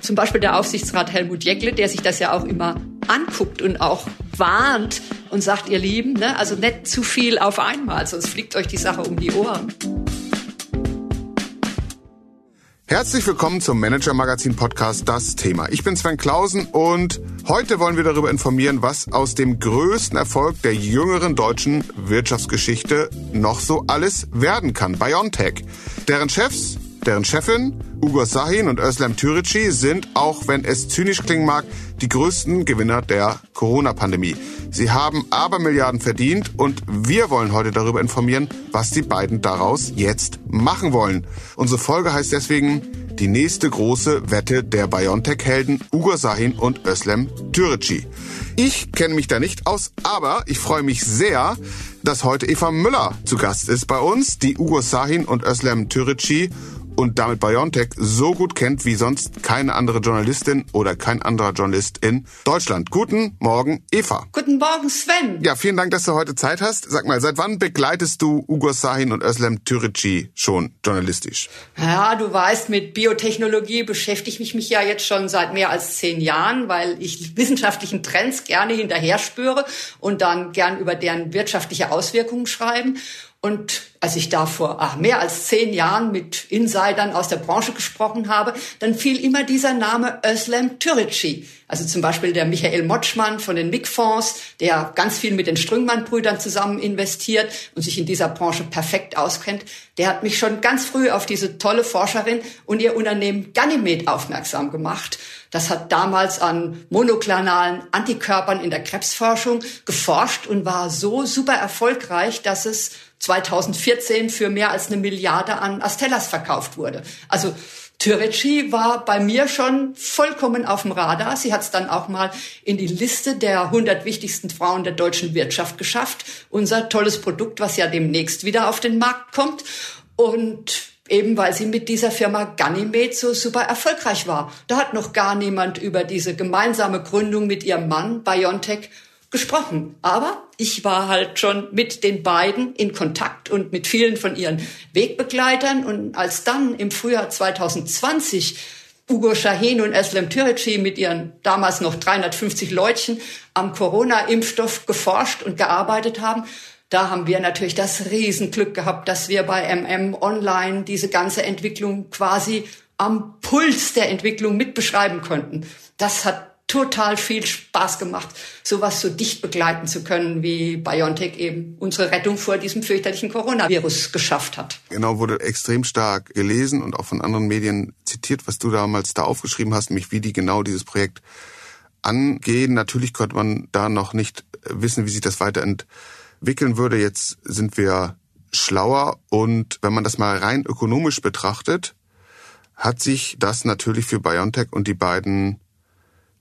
Zum Beispiel der Aufsichtsrat Helmut Jeckle, der sich das ja auch immer anguckt und auch warnt und sagt, ihr Lieben, ne, also nicht zu viel auf einmal, sonst fliegt euch die Sache um die Ohren. Herzlich willkommen zum Manager Magazin Podcast Das Thema. Ich bin Sven Klausen und heute wollen wir darüber informieren, was aus dem größten Erfolg der jüngeren deutschen Wirtschaftsgeschichte noch so alles werden kann. BioNTech. Deren Chefs Deren Chefin, Ugo Sahin und Özlem Türeci, sind, auch wenn es zynisch klingen mag, die größten Gewinner der Corona-Pandemie. Sie haben aber Milliarden verdient und wir wollen heute darüber informieren, was die beiden daraus jetzt machen wollen. Unsere Folge heißt deswegen die nächste große Wette der BioNTech-Helden Ugo Sahin und Özlem Türeci. Ich kenne mich da nicht aus, aber ich freue mich sehr, dass heute Eva Müller zu Gast ist bei uns, die Ugo Sahin und Özlem Türeci und damit BioNTech so gut kennt wie sonst keine andere Journalistin oder kein anderer Journalist in Deutschland. Guten Morgen, Eva. Guten Morgen, Sven. Ja, vielen Dank, dass du heute Zeit hast. Sag mal, seit wann begleitest du Ugo Sahin und Özlem Türeci schon journalistisch? Ja, du weißt, mit Biotechnologie beschäftige ich mich ja jetzt schon seit mehr als zehn Jahren, weil ich wissenschaftlichen Trends gerne hinterher spüre und dann gern über deren wirtschaftliche Auswirkungen schreiben. Und als ich da vor ach, mehr als zehn Jahren mit Insidern aus der Branche gesprochen habe, dann fiel immer dieser Name Özlem Türeci. Also zum Beispiel der Michael Motschmann von den MIG-Fonds, der ganz viel mit den Strüngmann-Brüdern zusammen investiert und sich in dieser Branche perfekt auskennt. Der hat mich schon ganz früh auf diese tolle Forscherin und ihr Unternehmen Ganymed aufmerksam gemacht. Das hat damals an monoklonalen Antikörpern in der Krebsforschung geforscht und war so super erfolgreich, dass es 2014 für mehr als eine Milliarde an Astellas verkauft wurde. Also Türeci war bei mir schon vollkommen auf dem Radar. Sie hat es dann auch mal in die Liste der 100 wichtigsten Frauen der deutschen Wirtschaft geschafft. Unser tolles Produkt, was ja demnächst wieder auf den Markt kommt. Und eben weil sie mit dieser Firma Ganymed so super erfolgreich war. Da hat noch gar niemand über diese gemeinsame Gründung mit ihrem Mann BioNTech gesprochen. Aber ich war halt schon mit den beiden in Kontakt und mit vielen von ihren Wegbegleitern. Und als dann im Frühjahr 2020 Ugo Shahin und Eslem Türeci mit ihren damals noch 350 Leutchen am Corona-Impfstoff geforscht und gearbeitet haben, da haben wir natürlich das Riesenglück gehabt, dass wir bei MM Online diese ganze Entwicklung quasi am Puls der Entwicklung mitbeschreiben konnten. Das hat total viel Spaß gemacht, sowas so dicht begleiten zu können, wie BioNTech eben unsere Rettung vor diesem fürchterlichen Coronavirus geschafft hat. Genau, wurde extrem stark gelesen und auch von anderen Medien zitiert, was du damals da aufgeschrieben hast, nämlich wie die genau dieses Projekt angehen. Natürlich konnte man da noch nicht wissen, wie sich das weiterentwickeln würde. Jetzt sind wir schlauer und wenn man das mal rein ökonomisch betrachtet, hat sich das natürlich für BioNTech und die beiden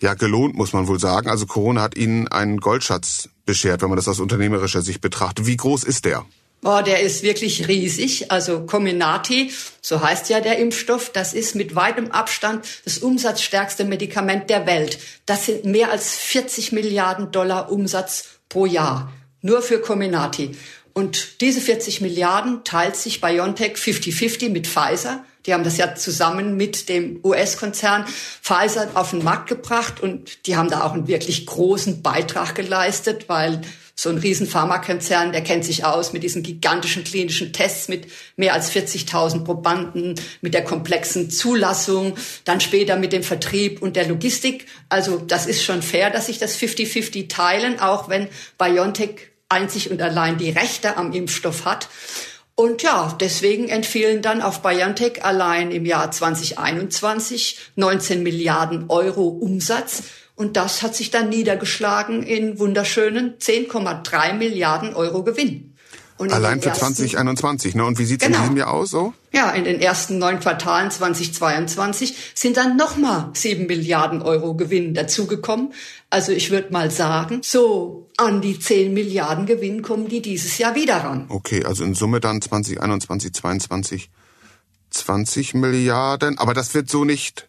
ja gelohnt, muss man wohl sagen. Also Corona hat Ihnen einen Goldschatz beschert, wenn man das aus unternehmerischer Sicht betrachtet. Wie groß ist der? Oh, der ist wirklich riesig. Also Comirnaty, so heißt ja der Impfstoff, das ist mit weitem Abstand das umsatzstärkste Medikament der Welt. Das sind mehr als 40 Milliarden Dollar Umsatz pro Jahr. Nur für Comirnaty. Und diese 40 Milliarden teilt sich BioNTech 50-50 mit Pfizer. Die haben das ja zusammen mit dem US-Konzern Pfizer auf den Markt gebracht und die haben da auch einen wirklich großen Beitrag geleistet, weil so ein riesen Pharmakonzern, der kennt sich aus mit diesen gigantischen klinischen Tests mit mehr als 40.000 Probanden, mit der komplexen Zulassung, dann später mit dem Vertrieb und der Logistik. Also das ist schon fair, dass sich das 50-50 teilen, auch wenn BioNTech einzig und allein die Rechte am Impfstoff hat. Und ja, deswegen entfielen dann auf BioNTech allein im Jahr 2021 19 Milliarden Euro Umsatz. Und das hat sich dann niedergeschlagen in wunderschönen 10,3 Milliarden Euro Gewinn. Allein für ersten, 2021, ne? Und wie sieht's genau. in diesem Jahr aus so? Ja, in den ersten neun Quartalen 2022 sind dann nochmal sieben Milliarden Euro Gewinn dazugekommen. Also ich würde mal sagen, so an die zehn Milliarden Gewinn kommen die dieses Jahr wieder ran. Okay, also in Summe dann 2021, 2022 20 Milliarden. Aber das wird so nicht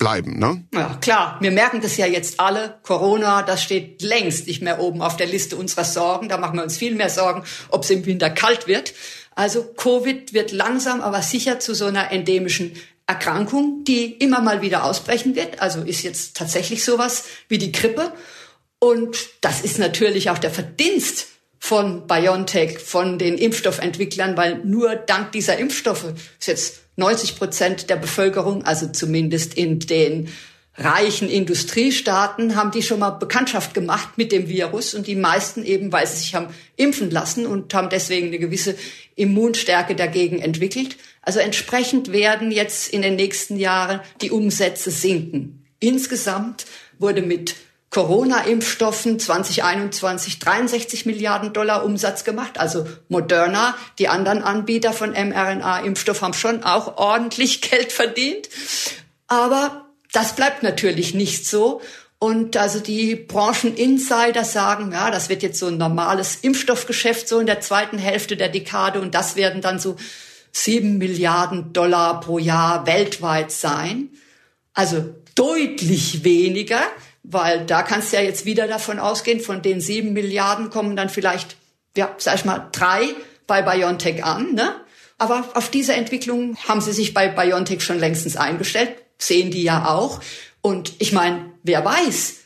bleiben, ne? Ja, klar. Wir merken das ja jetzt alle. Corona, das steht längst nicht mehr oben auf der Liste unserer Sorgen. Da machen wir uns viel mehr Sorgen, ob es im Winter kalt wird. Also Covid wird langsam, aber sicher zu so einer endemischen Erkrankung, die immer mal wieder ausbrechen wird. Also ist jetzt tatsächlich sowas wie die Grippe. Und das ist natürlich auch der Verdienst von BioNTech, von den Impfstoffentwicklern, weil nur dank dieser Impfstoffe ist jetzt 90 Prozent der Bevölkerung, also zumindest in den reichen Industriestaaten, haben die schon mal Bekanntschaft gemacht mit dem Virus und die meisten eben, weil sie sich haben impfen lassen und haben deswegen eine gewisse Immunstärke dagegen entwickelt. Also entsprechend werden jetzt in den nächsten Jahren die Umsätze sinken. Insgesamt wurde mit Corona-Impfstoffen 2021 63 Milliarden Dollar Umsatz gemacht. Also Moderna, die anderen Anbieter von mRNA-Impfstoff haben schon auch ordentlich Geld verdient. Aber das bleibt natürlich nicht so. Und also die Brancheninsider sagen, ja, das wird jetzt so ein normales Impfstoffgeschäft so in der zweiten Hälfte der Dekade und das werden dann so sieben Milliarden Dollar pro Jahr weltweit sein. Also deutlich weniger weil da kannst du ja jetzt wieder davon ausgehen, von den sieben Milliarden kommen dann vielleicht, ja, sag ich mal, drei bei BioNTech an. Ne? Aber auf diese Entwicklung haben sie sich bei BioNTech schon längstens eingestellt, sehen die ja auch. Und ich meine, wer weiß,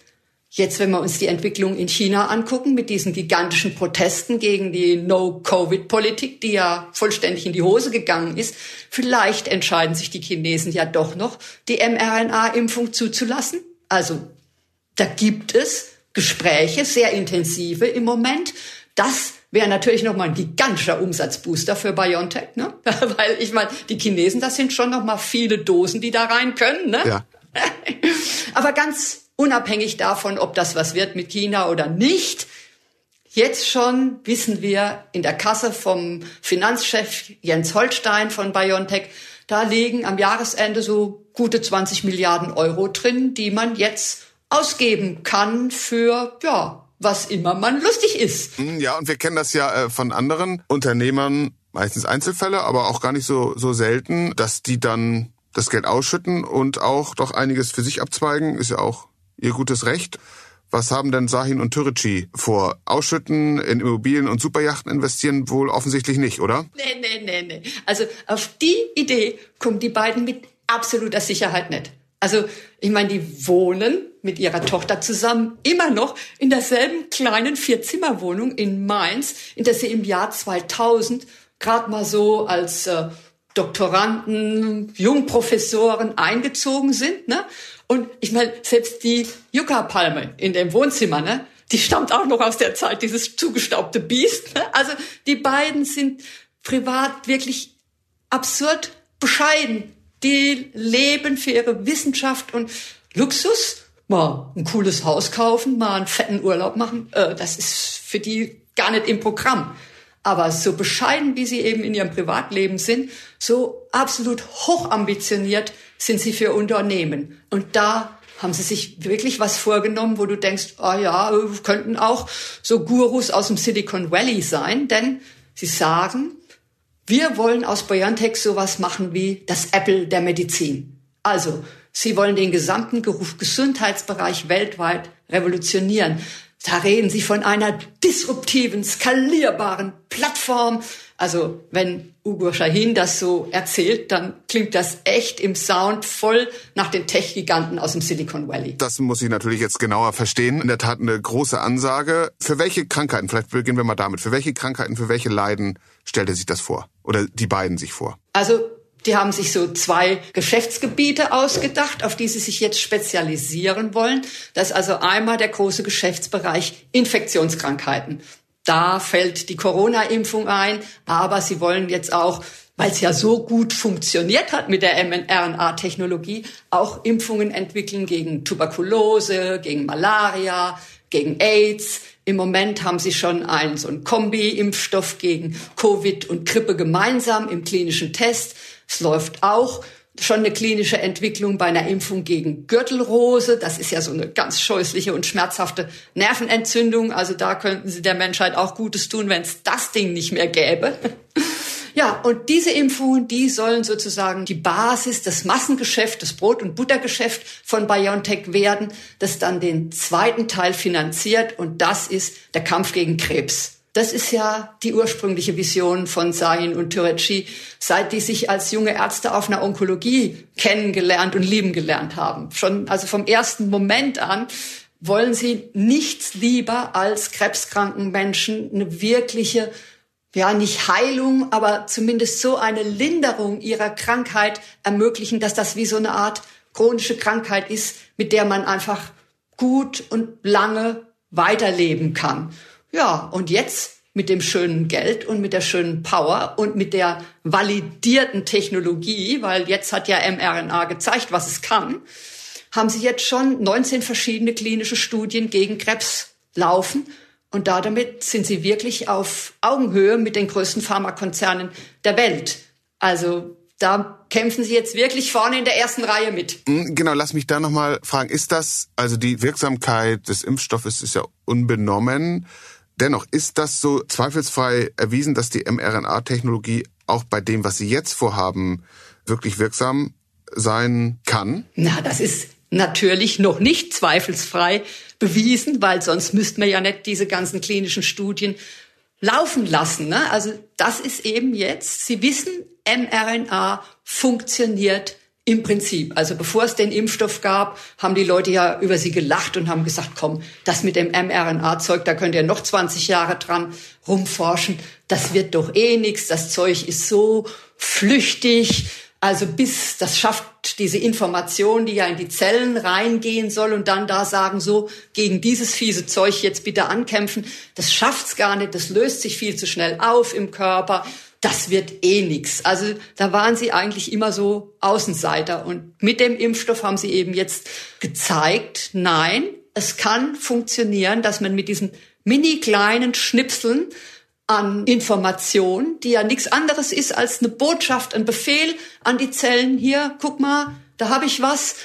Jetzt, wenn wir uns die Entwicklung in China angucken, mit diesen gigantischen Protesten gegen die No-Covid-Politik, die ja vollständig in die Hose gegangen ist, vielleicht entscheiden sich die Chinesen ja doch noch, die mRNA-Impfung zuzulassen. Also da gibt es Gespräche, sehr intensive im Moment. Das wäre natürlich nochmal ein gigantischer Umsatzbooster für BioNTech, ne? Weil ich meine, die Chinesen, das sind schon nochmal viele Dosen, die da rein können, ne? Ja. Aber ganz unabhängig davon, ob das was wird mit China oder nicht, jetzt schon wissen wir in der Kasse vom Finanzchef Jens Holstein von BioNTech, da liegen am Jahresende so gute 20 Milliarden Euro drin, die man jetzt ausgeben kann für, ja, was immer man lustig ist. Hm, ja, und wir kennen das ja äh, von anderen Unternehmern, meistens Einzelfälle, aber auch gar nicht so, so selten, dass die dann das Geld ausschütten und auch doch einiges für sich abzweigen, ist ja auch ihr gutes Recht. Was haben denn Sahin und Türeci vor? Ausschütten, in Immobilien und Superjachten investieren wohl offensichtlich nicht, oder? Nee, nee, nee, nee. Also auf die Idee kommen die beiden mit absoluter Sicherheit nicht. Also ich meine, die wohnen mit ihrer Tochter zusammen immer noch in derselben kleinen Vierzimmerwohnung in Mainz, in der sie im Jahr 2000 gerade mal so als äh, Doktoranden, Jungprofessoren eingezogen sind. Ne? Und ich meine, selbst die Yucca-Palme in dem Wohnzimmer, ne, die stammt auch noch aus der Zeit, dieses zugestaubte Biest. Ne? Also die beiden sind privat wirklich absurd bescheiden die leben für ihre Wissenschaft und Luxus. Mal ein cooles Haus kaufen, mal einen fetten Urlaub machen, äh, das ist für die gar nicht im Programm. Aber so bescheiden, wie sie eben in ihrem Privatleben sind, so absolut hochambitioniert sind sie für Unternehmen. Und da haben sie sich wirklich was vorgenommen, wo du denkst, oh ja, könnten auch so Gurus aus dem Silicon Valley sein, denn sie sagen, wir wollen aus BioNTech sowas machen wie das Apple der Medizin. Also, sie wollen den gesamten Gesundheitsbereich weltweit revolutionieren. Da reden sie von einer disruptiven, skalierbaren Plattform. Also, wenn Ugo Shahin das so erzählt, dann klingt das echt im Sound voll nach den Tech-Giganten aus dem Silicon Valley. Das muss ich natürlich jetzt genauer verstehen. In der Tat eine große Ansage. Für welche Krankheiten, vielleicht beginnen wir mal damit, für welche Krankheiten, für welche Leiden stellt er sich das vor? Oder die beiden sich vor? Also die haben sich so zwei Geschäftsgebiete ausgedacht, auf die sie sich jetzt spezialisieren wollen. Das ist also einmal der große Geschäftsbereich Infektionskrankheiten. Da fällt die Corona-Impfung ein, aber sie wollen jetzt auch, weil es ja so gut funktioniert hat mit der mRNA-Technologie, auch Impfungen entwickeln gegen Tuberkulose, gegen Malaria, gegen AIDS. Im Moment haben sie schon einen so einen Kombi-Impfstoff gegen Covid und Grippe gemeinsam im klinischen Test. Es läuft auch schon eine klinische Entwicklung bei einer Impfung gegen Gürtelrose. Das ist ja so eine ganz scheußliche und schmerzhafte Nervenentzündung. Also da könnten sie der Menschheit auch Gutes tun, wenn es das Ding nicht mehr gäbe. Ja, und diese Impfungen, die sollen sozusagen die Basis, das Massengeschäft, das Brot- und Buttergeschäft von BioNTech werden, das dann den zweiten Teil finanziert und das ist der Kampf gegen Krebs. Das ist ja die ursprüngliche Vision von Sahin und Türeci, seit die sich als junge Ärzte auf einer Onkologie kennengelernt und lieben gelernt haben. Schon also vom ersten Moment an wollen sie nichts lieber als krebskranken Menschen eine wirkliche ja, nicht Heilung, aber zumindest so eine Linderung ihrer Krankheit ermöglichen, dass das wie so eine Art chronische Krankheit ist, mit der man einfach gut und lange weiterleben kann. Ja, und jetzt mit dem schönen Geld und mit der schönen Power und mit der validierten Technologie, weil jetzt hat ja mRNA gezeigt, was es kann, haben sie jetzt schon 19 verschiedene klinische Studien gegen Krebs laufen und damit sind sie wirklich auf Augenhöhe mit den größten Pharmakonzernen der Welt. Also da kämpfen sie jetzt wirklich vorne in der ersten Reihe mit. Hm, genau, lass mich da nochmal fragen. Ist das, also die Wirksamkeit des Impfstoffes ist ja unbenommen. Dennoch, ist das so zweifelsfrei erwiesen, dass die mRNA-Technologie auch bei dem, was Sie jetzt vorhaben, wirklich wirksam sein kann? Na, das ist natürlich noch nicht zweifelsfrei bewiesen, weil sonst müssten wir ja nicht diese ganzen klinischen Studien laufen lassen. Ne? Also das ist eben jetzt, Sie wissen, mRNA funktioniert im Prinzip. Also bevor es den Impfstoff gab, haben die Leute ja über sie gelacht und haben gesagt, komm, das mit dem mRNA-Zeug, da könnt ihr noch 20 Jahre dran rumforschen. Das wird doch eh nichts. Das Zeug ist so flüchtig. Also bis das schafft diese Information, die ja in die Zellen reingehen soll und dann da sagen, so gegen dieses fiese Zeug jetzt bitte ankämpfen, das schafft's gar nicht, das löst sich viel zu schnell auf im Körper, das wird eh nix. Also da waren sie eigentlich immer so Außenseiter und mit dem Impfstoff haben sie eben jetzt gezeigt, nein, es kann funktionieren, dass man mit diesen mini kleinen Schnipseln an Information, die ja nichts anderes ist als eine Botschaft, ein Befehl an die Zellen. Hier, guck mal, da habe ich was.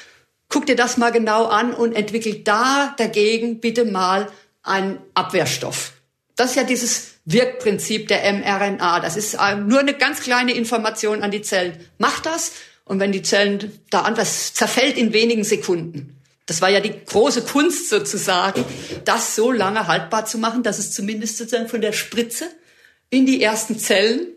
Guck dir das mal genau an und entwickelt da dagegen bitte mal einen Abwehrstoff. Das ist ja dieses Wirkprinzip der mRNA. Das ist äh, nur eine ganz kleine Information an die Zellen. Mach das und wenn die Zellen da an, das zerfällt in wenigen Sekunden. Das war ja die große Kunst sozusagen, das so lange haltbar zu machen, dass es zumindest sozusagen von der Spritze in die ersten Zellen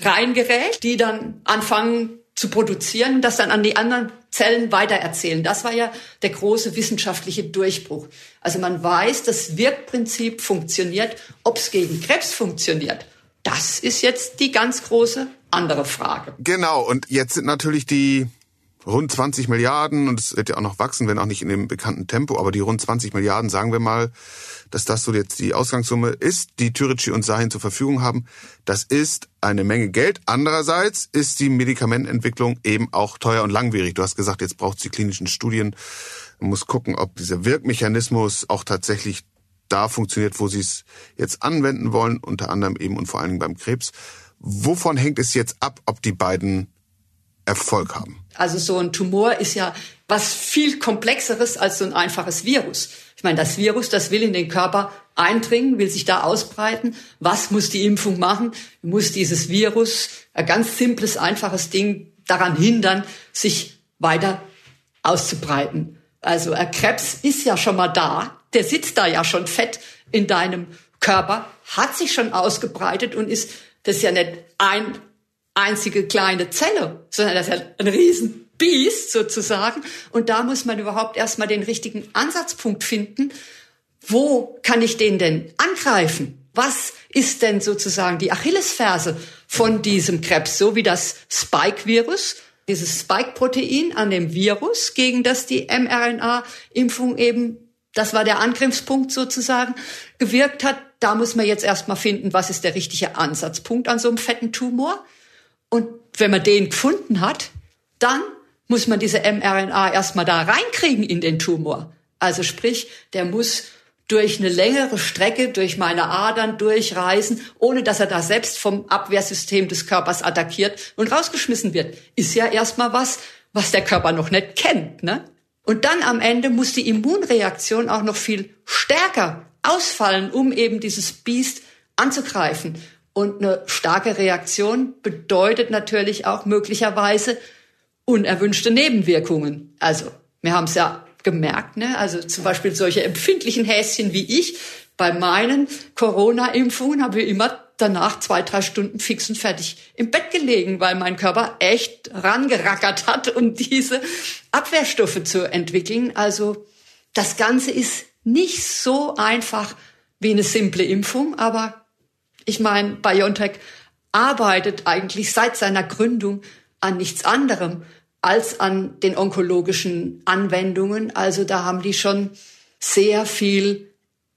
reingerät, die dann anfangen zu produzieren, das dann an die anderen Zellen weitererzählen. Das war ja der große wissenschaftliche Durchbruch. Also man weiß, das Wirkprinzip funktioniert. Ob es gegen Krebs funktioniert, das ist jetzt die ganz große andere Frage. Genau, und jetzt sind natürlich die rund 20 Milliarden und es wird ja auch noch wachsen, wenn auch nicht in dem bekannten Tempo, aber die rund 20 Milliarden, sagen wir mal, dass das so jetzt die Ausgangssumme ist, die Türici und Sahin zur Verfügung haben. Das ist eine Menge Geld. Andererseits ist die Medikamentenentwicklung eben auch teuer und langwierig. Du hast gesagt, jetzt braucht es die klinischen Studien. Man muss gucken, ob dieser Wirkmechanismus auch tatsächlich da funktioniert, wo sie es jetzt anwenden wollen, unter anderem eben und vor allen Dingen beim Krebs. Wovon hängt es jetzt ab, ob die beiden Erfolg haben? Also so ein Tumor ist ja was viel komplexeres als so ein einfaches Virus. Ich meine, das Virus, das will in den Körper eindringen, will sich da ausbreiten. Was muss die Impfung machen? Muss dieses Virus, ein ganz simples, einfaches Ding, daran hindern, sich weiter auszubreiten. Also ein Krebs ist ja schon mal da, der sitzt da ja schon fett in deinem Körper, hat sich schon ausgebreitet und ist, das ist ja nicht ein einzige kleine Zelle, sondern das ist ja ein Riesenbiest sozusagen. Und da muss man überhaupt erstmal den richtigen Ansatzpunkt finden. Wo kann ich den denn angreifen? Was ist denn sozusagen die Achillesferse von diesem Krebs? So wie das Spike-Virus, dieses Spike-Protein an dem Virus, gegen das die mRNA-Impfung eben, das war der Angriffspunkt sozusagen, gewirkt hat. Da muss man jetzt erstmal finden, was ist der richtige Ansatzpunkt an so einem fetten Tumor. Und wenn man den gefunden hat, dann muss man diese mRNA erstmal da reinkriegen in den Tumor. Also sprich, der muss durch eine längere Strecke durch meine Adern durchreisen, ohne dass er da selbst vom Abwehrsystem des Körpers attackiert und rausgeschmissen wird. Ist ja erstmal was, was der Körper noch nicht kennt, ne? Und dann am Ende muss die Immunreaktion auch noch viel stärker ausfallen, um eben dieses Biest anzugreifen. Und eine starke Reaktion bedeutet natürlich auch möglicherweise unerwünschte Nebenwirkungen. Also wir haben es ja gemerkt, ne? also zum Beispiel solche empfindlichen Häschen wie ich, bei meinen Corona-Impfungen habe ich immer danach zwei, drei Stunden fix und fertig im Bett gelegen, weil mein Körper echt rangerackert hat, um diese Abwehrstoffe zu entwickeln. Also das Ganze ist nicht so einfach wie eine simple Impfung, aber ich meine, BioNTech arbeitet eigentlich seit seiner Gründung an nichts anderem als an den onkologischen Anwendungen. Also da haben die schon sehr viel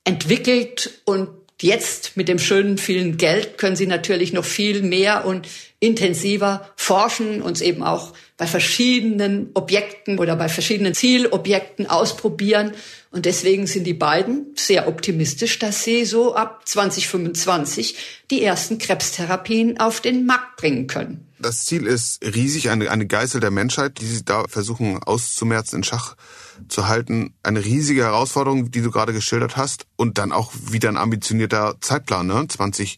entwickelt und jetzt mit dem schönen vielen Geld können sie natürlich noch viel mehr und intensiver forschen, uns eben auch bei verschiedenen Objekten oder bei verschiedenen Zielobjekten ausprobieren. Und deswegen sind die beiden sehr optimistisch, dass sie so ab 2025 die ersten Krebstherapien auf den Markt bringen können. Das Ziel ist riesig, eine, eine Geißel der Menschheit, die sie da versuchen auszumerzen, in Schach zu halten. Eine riesige Herausforderung, die du gerade geschildert hast. Und dann auch wieder ein ambitionierter Zeitplan, ne? 2025.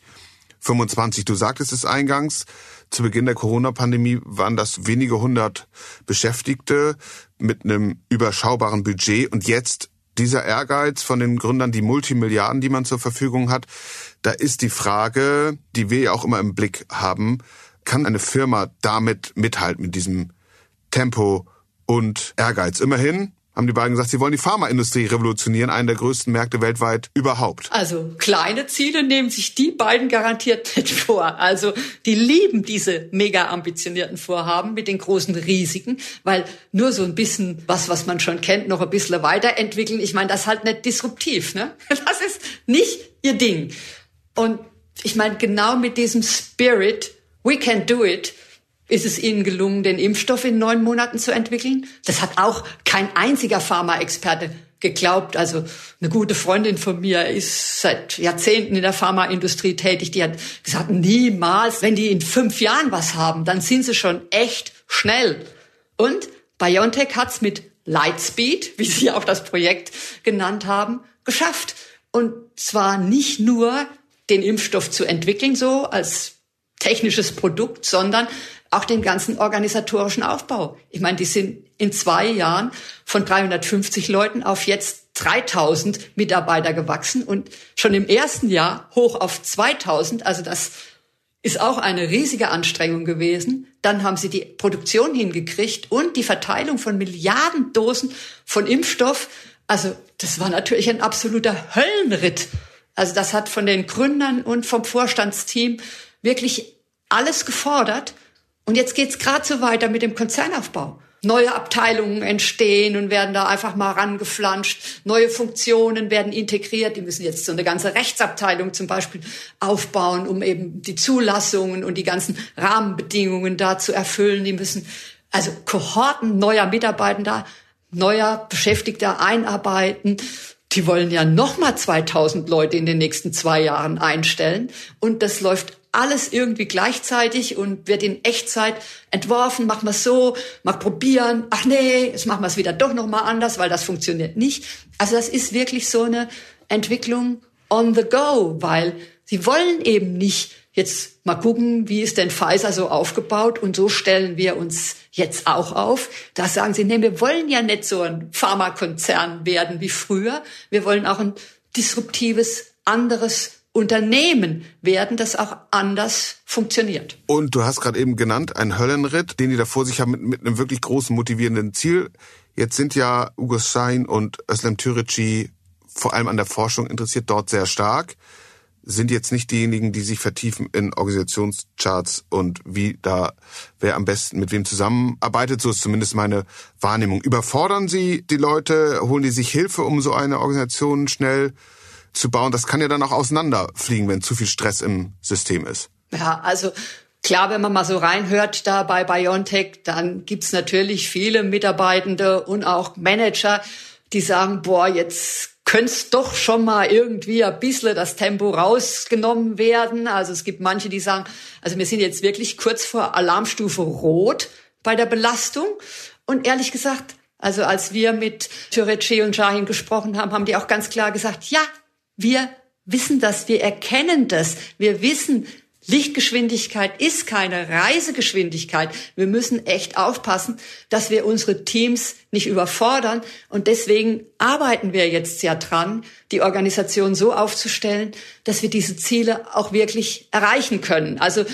Du sagtest es eingangs, zu Beginn der Corona-Pandemie waren das wenige hundert Beschäftigte mit einem überschaubaren Budget. Und jetzt dieser Ehrgeiz von den Gründern, die Multimilliarden, die man zur Verfügung hat, da ist die Frage, die wir ja auch immer im Blick haben, kann eine Firma damit mithalten, mit diesem Tempo und Ehrgeiz? Immerhin haben die beiden gesagt, sie wollen die Pharmaindustrie revolutionieren, einen der größten Märkte weltweit überhaupt. Also kleine Ziele nehmen sich die beiden garantiert nicht vor. Also die lieben diese mega ambitionierten Vorhaben mit den großen Risiken, weil nur so ein bisschen was, was man schon kennt, noch ein bisschen weiterentwickeln. Ich meine, das ist halt nicht disruptiv. Ne? Das ist nicht ihr Ding. Und ich meine, genau mit diesem Spirit We can do it ist es ihnen gelungen, den Impfstoff in neun Monaten zu entwickeln. Das hat auch kein einziger Pharmaexperte geglaubt. Also eine gute Freundin von mir ist seit Jahrzehnten in der Pharmaindustrie tätig. Die hat gesagt, niemals, wenn die in fünf Jahren was haben, dann sind sie schon echt schnell. Und BioNTech hat's mit Lightspeed, wie sie auch das Projekt genannt haben, geschafft. Und zwar nicht nur den Impfstoff zu entwickeln, so als technisches Produkt, sondern auch den ganzen organisatorischen Aufbau. Ich meine, die sind in zwei Jahren von 350 Leuten auf jetzt 3000 Mitarbeiter gewachsen und schon im ersten Jahr hoch auf 2000. Also das ist auch eine riesige Anstrengung gewesen. Dann haben sie die Produktion hingekriegt und die Verteilung von Milliarden Dosen von Impfstoff. Also das war natürlich ein absoluter Höllenritt. Also das hat von den Gründern und vom Vorstandsteam wirklich alles gefordert. Und jetzt geht's gerade so weiter mit dem Konzernaufbau. Neue Abteilungen entstehen und werden da einfach mal rangeflanscht. Neue Funktionen werden integriert. Die müssen jetzt so eine ganze Rechtsabteilung zum Beispiel aufbauen, um eben die Zulassungen und die ganzen Rahmenbedingungen da zu erfüllen. Die müssen also Kohorten neuer Mitarbeitender, neuer Beschäftigter einarbeiten. Die wollen ja nochmal 2000 Leute in den nächsten zwei Jahren einstellen. Und das läuft alles irgendwie gleichzeitig und wird in Echtzeit entworfen, machen wir so, mal probieren, ach nee, jetzt machen wir es wieder doch nochmal anders, weil das funktioniert nicht. Also das ist wirklich so eine Entwicklung on the go, weil sie wollen eben nicht jetzt mal gucken, wie ist denn Pfizer so aufgebaut und so stellen wir uns jetzt auch auf. Da sagen sie, nee, wir wollen ja nicht so ein Pharmakonzern werden wie früher. Wir wollen auch ein disruptives, anderes Unternehmen werden, das auch anders funktioniert. Und du hast gerade eben genannt, ein Höllenritt, den die da vor sich haben mit, mit einem wirklich großen motivierenden Ziel. Jetzt sind ja Ugo Stein und Özlem Türeci vor allem an der Forschung interessiert, dort sehr stark, sind jetzt nicht diejenigen, die sich vertiefen in Organisationscharts und wie da wer am besten mit wem zusammenarbeitet. So ist zumindest meine Wahrnehmung. Überfordern Sie die Leute, holen die sich Hilfe, um so eine Organisation schnell zu bauen, das kann ja dann auch auseinanderfliegen, wenn zu viel Stress im System ist. Ja, also Klar, wenn man mal so reinhört da bei BioNTech, dann gibt's natürlich viele Mitarbeitende und auch Manager, die sagen, boah, jetzt könnte doch schon mal irgendwie ein bisschen das Tempo rausgenommen werden. Also es gibt manche, die sagen, also wir sind jetzt wirklich kurz vor Alarmstufe Rot bei der Belastung. Und ehrlich gesagt, also als wir mit Türeci und Shahin gesprochen haben, haben die auch ganz klar gesagt, ja, wir wissen das, wir erkennen das, wir wissen, Lichtgeschwindigkeit ist keine Reisegeschwindigkeit. Wir müssen echt aufpassen, dass wir unsere Teams nicht überfordern. Und deswegen arbeiten wir jetzt ja dran, die Organisation so aufzustellen, dass wir diese Ziele auch wirklich erreichen können. Also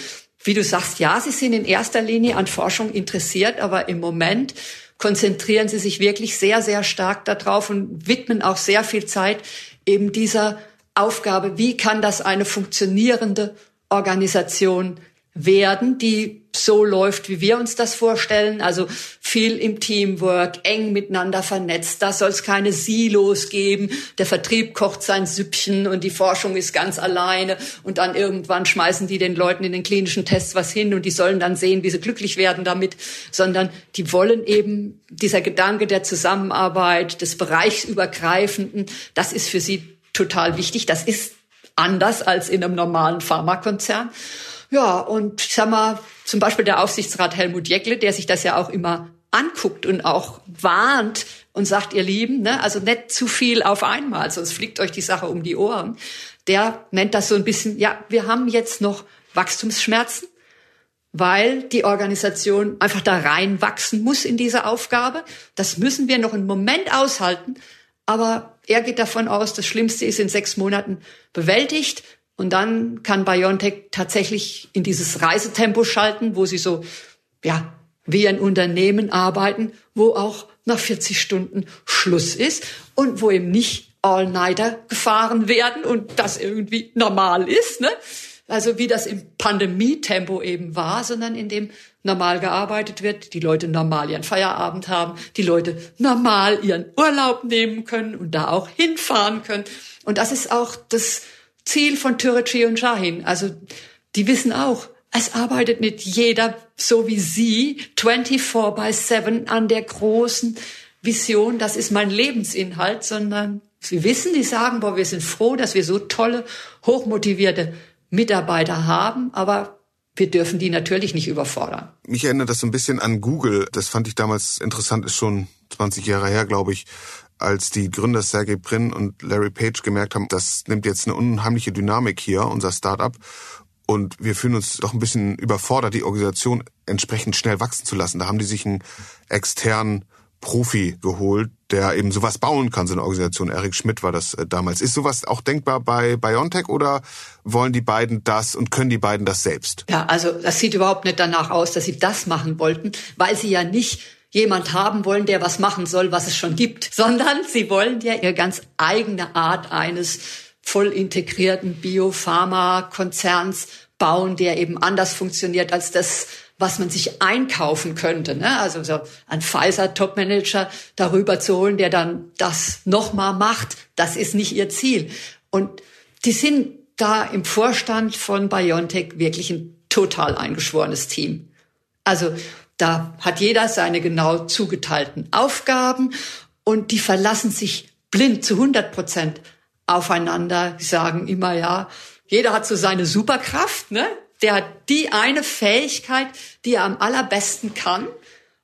wie du sagst, ja, sie sind in erster Linie an Forschung interessiert, aber im Moment konzentrieren sie sich wirklich sehr, sehr stark darauf und widmen auch sehr viel Zeit eben dieser Aufgabe, wie kann das eine funktionierende Organisation werden, die so läuft, wie wir uns das vorstellen. Also viel im Teamwork, eng miteinander vernetzt. Da soll es keine Silos geben. Der Vertrieb kocht sein Süppchen und die Forschung ist ganz alleine. Und dann irgendwann schmeißen die den Leuten in den klinischen Tests was hin und die sollen dann sehen, wie sie glücklich werden damit. Sondern die wollen eben dieser Gedanke der Zusammenarbeit, des Bereichsübergreifenden, das ist für sie total wichtig. Das ist anders als in einem normalen Pharmakonzern. Ja, und ich sag mal, zum Beispiel der Aufsichtsrat Helmut Jäckle, der sich das ja auch immer anguckt und auch warnt und sagt, ihr Lieben, ne, also nicht zu viel auf einmal, sonst fliegt euch die Sache um die Ohren. Der nennt das so ein bisschen, ja, wir haben jetzt noch Wachstumsschmerzen, weil die Organisation einfach da reinwachsen muss in diese Aufgabe. Das müssen wir noch einen Moment aushalten. Aber er geht davon aus, das Schlimmste ist in sechs Monaten bewältigt. Und dann kann BioNTech tatsächlich in dieses Reisetempo schalten, wo sie so, ja, wie ein Unternehmen arbeiten, wo auch nach 40 Stunden Schluss ist und wo eben nicht All-Nighter gefahren werden und das irgendwie normal ist, ne? Also wie das im Pandemietempo eben war, sondern in dem normal gearbeitet wird, die Leute normal ihren Feierabend haben, die Leute normal ihren Urlaub nehmen können und da auch hinfahren können. Und das ist auch das Ziel von Türeci und Shahin. Also die wissen auch, es arbeitet nicht jeder so wie sie 24 by 7 an der großen Vision, das ist mein Lebensinhalt, sondern sie wissen, die sagen, boah, wir sind froh, dass wir so tolle, hochmotivierte Mitarbeiter haben, aber wir dürfen die natürlich nicht überfordern. Mich erinnert das so ein bisschen an Google. Das fand ich damals interessant, ist schon 20 Jahre her, glaube ich als die Gründer Sergey Brin und Larry Page gemerkt haben, das nimmt jetzt eine unheimliche Dynamik hier, unser Startup. Und wir fühlen uns doch ein bisschen überfordert, die Organisation entsprechend schnell wachsen zu lassen. Da haben die sich einen externen Profi geholt, der eben sowas bauen kann, so eine Organisation. Erik Schmidt war das äh, damals. Ist sowas auch denkbar bei BioNTech oder wollen die beiden das und können die beiden das selbst? Ja, also das sieht überhaupt nicht danach aus, dass sie das machen wollten, weil sie ja nicht jemand haben wollen, der was machen soll, was es schon gibt, sondern sie wollen ja ihre ganz eigene Art eines voll integrierten Biopharma-Konzerns bauen, der eben anders funktioniert als das, was man sich einkaufen könnte. Ne? Also so ein Pfizer-Top-Manager darüber zu holen, der dann das nochmal macht, das ist nicht ihr Ziel. Und die sind da im Vorstand von BioNTech wirklich ein total eingeschworenes Team. Also da hat jeder seine genau zugeteilten Aufgaben und die verlassen sich blind zu 100 Prozent aufeinander. Die sagen immer, ja, jeder hat so seine Superkraft, ne? Der hat die eine Fähigkeit, die er am allerbesten kann.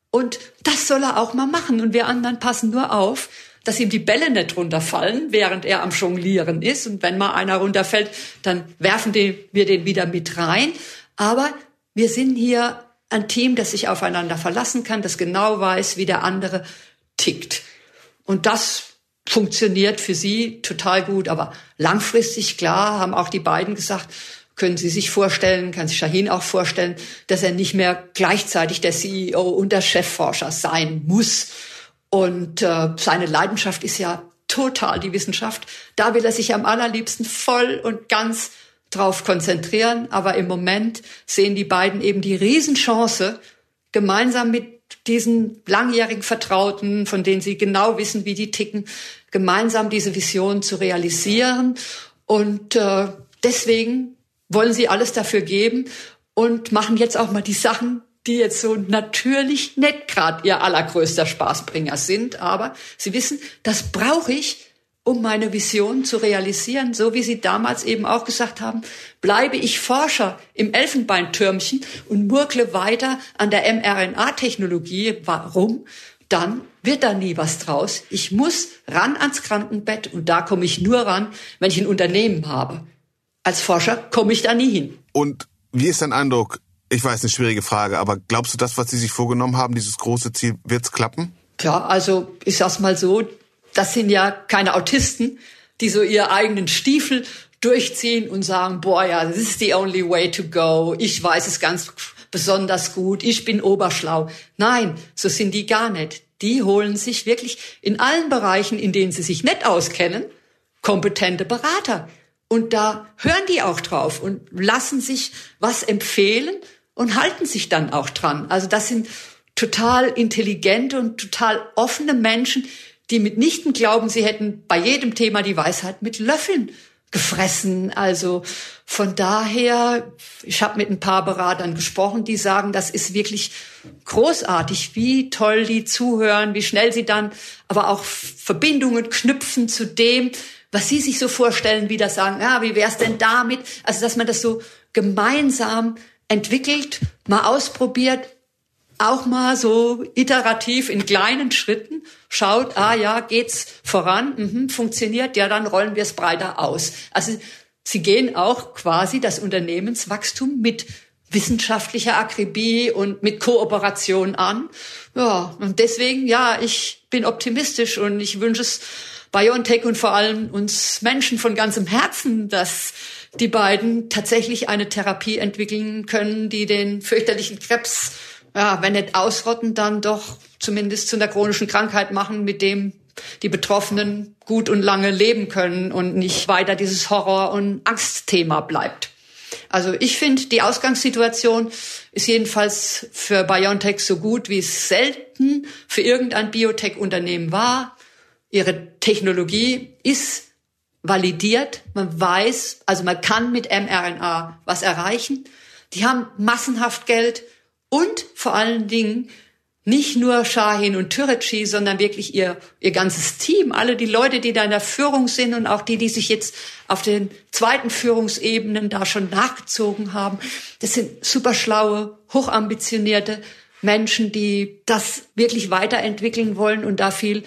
Und das soll er auch mal machen. Und wir anderen passen nur auf, dass ihm die Bälle nicht runterfallen, während er am Jonglieren ist. Und wenn mal einer runterfällt, dann werfen wir den wieder mit rein. Aber wir sind hier ein Team, das sich aufeinander verlassen kann, das genau weiß, wie der andere tickt. Und das funktioniert für sie total gut. Aber langfristig, klar, haben auch die beiden gesagt, können Sie sich vorstellen, kann sich Shahin auch vorstellen, dass er nicht mehr gleichzeitig der CEO und der Chefforscher sein muss. Und äh, seine Leidenschaft ist ja total die Wissenschaft. Da will er sich am allerliebsten voll und ganz drauf konzentrieren. Aber im Moment sehen die beiden eben die Riesenchance, gemeinsam mit diesen langjährigen Vertrauten, von denen sie genau wissen, wie die ticken, gemeinsam diese Vision zu realisieren. Und äh, deswegen wollen sie alles dafür geben und machen jetzt auch mal die Sachen, die jetzt so natürlich nicht gerade ihr allergrößter Spaßbringer sind. Aber sie wissen, das brauche ich, um meine Vision zu realisieren, so wie Sie damals eben auch gesagt haben, bleibe ich Forscher im Elfenbeintürmchen und murkle weiter an der mRNA-Technologie. Warum? Dann wird da nie was draus. Ich muss ran ans Krankenbett und da komme ich nur ran, wenn ich ein Unternehmen habe. Als Forscher komme ich da nie hin. Und Wie ist dein Eindruck? Ich weiß, eine schwierige Frage, aber glaubst du, das, was Sie sich vorgenommen haben, dieses große Ziel, wird's klappen? Ja, also ich sag's mal so, das sind ja keine Autisten, die so ihr eigenen Stiefel durchziehen und sagen, boah, ja, this is the only way to go. Ich weiß es ganz besonders gut. Ich bin oberschlau. Nein, so sind die gar nicht. Die holen sich wirklich in allen Bereichen, in denen sie sich nicht auskennen, kompetente Berater. Und da hören die auch drauf und lassen sich was empfehlen und halten sich dann auch dran. Also das sind total intelligente und total offene Menschen, die mitnichten glauben, sie hätten bei jedem Thema die Weisheit mit Löffeln gefressen. Also von daher, ich habe mit ein paar Beratern gesprochen, die sagen, das ist wirklich großartig, wie toll die zuhören, wie schnell sie dann aber auch Verbindungen knüpfen zu dem, was sie sich so vorstellen, wie das sagen, ja, wie wär's denn damit? Also, dass man das so gemeinsam entwickelt, mal ausprobiert, auch mal so iterativ in kleinen Schritten schaut, ah ja, geht's voran, mhm, funktioniert, ja, dann rollen wir es breiter aus. Also sie gehen auch quasi das Unternehmenswachstum mit wissenschaftlicher Akribie und mit Kooperation an. Ja, und deswegen, ja, ich bin optimistisch und ich wünsche es BioNTech und vor allem uns Menschen von ganzem Herzen, dass die beiden tatsächlich eine Therapie entwickeln können, die den fürchterlichen Krebs ja, wenn nicht ausrotten, dann doch zumindest zu einer chronischen Krankheit machen, mit dem die Betroffenen gut und lange leben können und nicht weiter dieses Horror- und Angstthema bleibt. Also ich finde, die Ausgangssituation ist jedenfalls für BioNTech so gut, wie es selten für irgendein Biotech-Unternehmen war. Ihre Technologie ist validiert. Man weiß, also man kann mit mRNA was erreichen. Die haben massenhaft Geld und vor allen Dingen nicht nur Shahin und Türeci, sondern wirklich ihr, ihr ganzes Team, alle die Leute, die da in der Führung sind und auch die, die sich jetzt auf den zweiten Führungsebenen da schon nachgezogen haben. Das sind super schlaue, hochambitionierte Menschen, die das wirklich weiterentwickeln wollen und da viel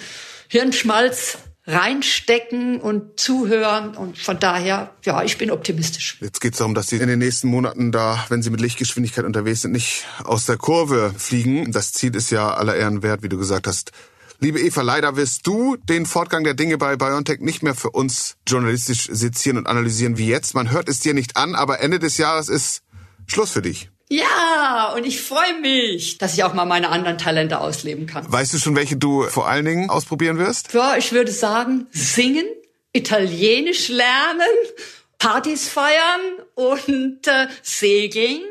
Hirnschmalz reinstecken und zuhören. Und von daher, ja, ich bin optimistisch. Jetzt geht es darum, dass Sie in den nächsten Monaten da, wenn Sie mit Lichtgeschwindigkeit unterwegs sind, nicht aus der Kurve fliegen. Das Ziel ist ja aller Ehren wert, wie du gesagt hast. Liebe Eva, leider wirst du den Fortgang der Dinge bei BioNTech nicht mehr für uns journalistisch sezieren und analysieren wie jetzt. Man hört es dir nicht an, aber Ende des Jahres ist Schluss für dich. Ja, und ich freue mich, dass ich auch mal meine anderen Talente ausleben kann. Weißt du schon, welche du vor allen Dingen ausprobieren wirst? Ja, ich würde sagen, singen, Italienisch lernen, Partys feiern und äh, segeln.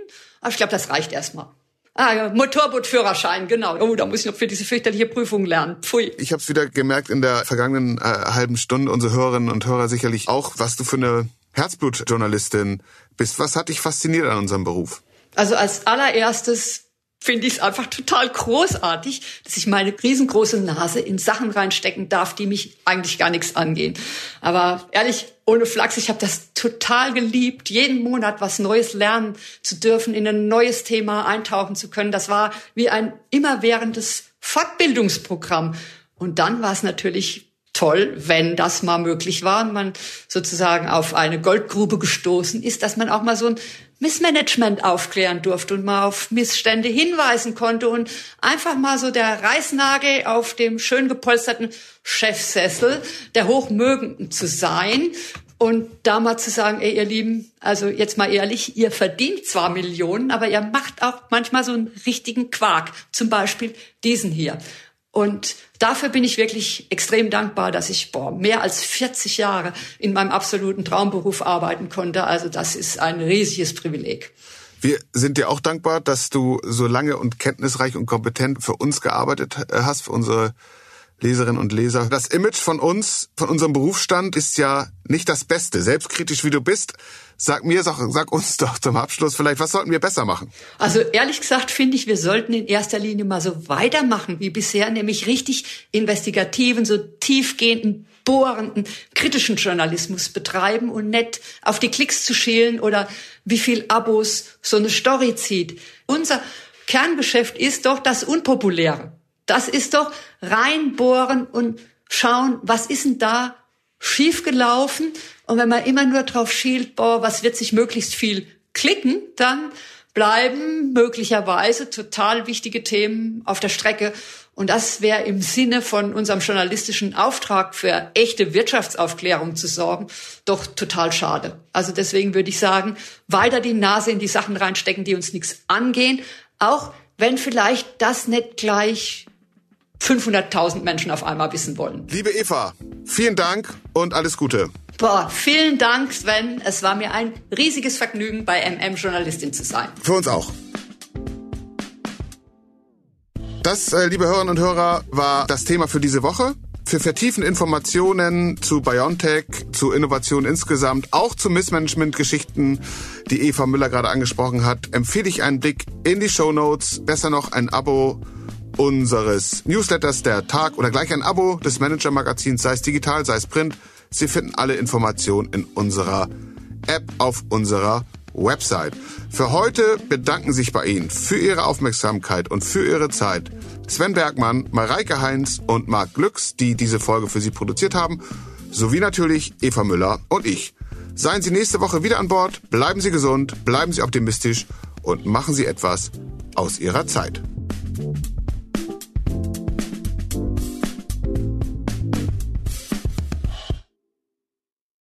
Aber ich glaube, das reicht erstmal. Ah ja, Motorbootführerschein, genau. Oh, da muss ich noch für diese fürchterliche Prüfung lernen. Pfui. Ich habe es wieder gemerkt in der vergangenen äh, halben Stunde, unsere Hörerinnen und Hörer sicherlich auch, was du für eine Herzblutjournalistin bist. Was hat dich fasziniert an unserem Beruf? Also als allererstes finde ich es einfach total großartig, dass ich meine riesengroße Nase in Sachen reinstecken darf, die mich eigentlich gar nichts angehen. Aber ehrlich, ohne Flachs, ich habe das total geliebt, jeden Monat was Neues lernen zu dürfen, in ein neues Thema eintauchen zu können. Das war wie ein immerwährendes Fortbildungsprogramm. Und dann war es natürlich toll, wenn das mal möglich war und man sozusagen auf eine Goldgrube gestoßen ist, dass man auch mal so ein Missmanagement aufklären durfte und mal auf Missstände hinweisen konnte und einfach mal so der Reißnagel auf dem schön gepolsterten Chefsessel der Hochmögenden zu sein und da mal zu sagen, ey, ihr Lieben, also jetzt mal ehrlich, ihr verdient zwar Millionen, aber ihr macht auch manchmal so einen richtigen Quark. Zum Beispiel diesen hier. Und dafür bin ich wirklich extrem dankbar, dass ich boah, mehr als 40 Jahre in meinem absoluten Traumberuf arbeiten konnte. Also das ist ein riesiges Privileg. Wir sind dir auch dankbar, dass du so lange und kenntnisreich und kompetent für uns gearbeitet äh, hast, für unsere Leserinnen und Leser. Das Image von uns, von unserem Berufsstand ist ja nicht das Beste. Selbstkritisch wie du bist, Sag mir, sag, sag uns doch zum Abschluss vielleicht, was sollten wir besser machen? Also ehrlich gesagt finde ich, wir sollten in erster Linie mal so weitermachen wie bisher, nämlich richtig investigativen, so tiefgehenden, bohrenden, kritischen Journalismus betreiben und nicht auf die Klicks zu schälen oder wie viel Abos so eine Story zieht. Unser Kerngeschäft ist doch das Unpopuläre. Das ist doch reinbohren und schauen, was ist denn da schiefgelaufen und wenn man immer nur drauf schielt, boah, was wird sich möglichst viel klicken, dann bleiben möglicherweise total wichtige Themen auf der Strecke. Und das wäre im Sinne von unserem journalistischen Auftrag für echte Wirtschaftsaufklärung zu sorgen, doch total schade. Also deswegen würde ich sagen, weiter die Nase in die Sachen reinstecken, die uns nichts angehen, auch wenn vielleicht das nicht gleich 500.000 Menschen auf einmal wissen wollen. Liebe Eva, vielen Dank und alles Gute. Boah, vielen Dank, Sven. Es war mir ein riesiges Vergnügen, bei MM Journalistin zu sein. Für uns auch. Das, äh, liebe Hörerinnen und Hörer, war das Thema für diese Woche. Für vertiefende Informationen zu BioNTech, zu Innovation insgesamt, auch zu Missmanagement-Geschichten, die Eva Müller gerade angesprochen hat, empfehle ich einen Blick in die Show Notes, besser noch ein Abo unseres Newsletters der Tag oder gleich ein Abo des Manager-Magazins, sei es digital, sei es print. Sie finden alle Informationen in unserer App auf unserer Website. Für heute bedanken sich bei Ihnen für Ihre Aufmerksamkeit und für Ihre Zeit Sven Bergmann, Mareike Heinz und Marc Glücks, die diese Folge für Sie produziert haben, sowie natürlich Eva Müller und ich. Seien Sie nächste Woche wieder an Bord, bleiben Sie gesund, bleiben Sie optimistisch und machen Sie etwas aus Ihrer Zeit.